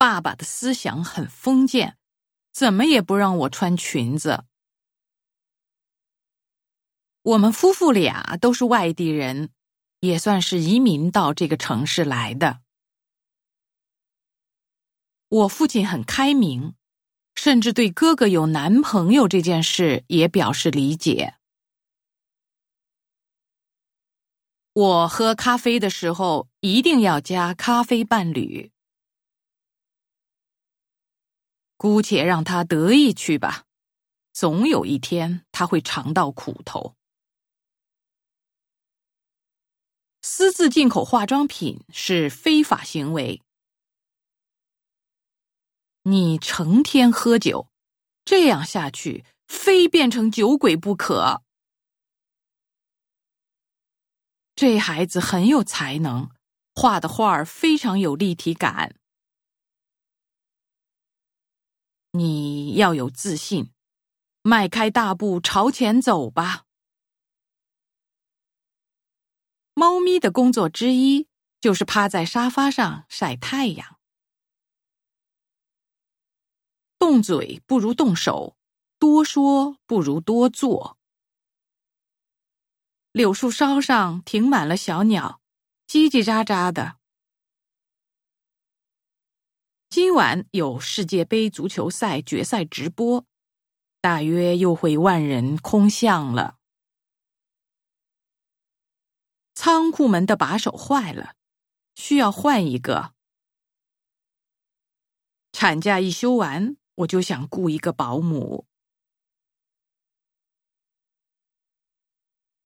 爸爸的思想很封建，怎么也不让我穿裙子。我们夫妇俩都是外地人，也算是移民到这个城市来的。我父亲很开明，甚至对哥哥有男朋友这件事也表示理解。我喝咖啡的时候一定要加咖啡伴侣，姑且让他得意去吧，总有一天他会尝到苦头。私自进口化妆品是非法行为。你成天喝酒，这样下去非变成酒鬼不可。这孩子很有才能，画的画儿非常有立体感。要有自信，迈开大步朝前走吧。猫咪的工作之一就是趴在沙发上晒太阳。动嘴不如动手，多说不如多做。柳树梢上停满了小鸟，叽叽喳喳的。今晚有世界杯足球赛决赛直播，大约又会万人空巷了。仓库门的把手坏了，需要换一个。产假一休完，我就想雇一个保姆。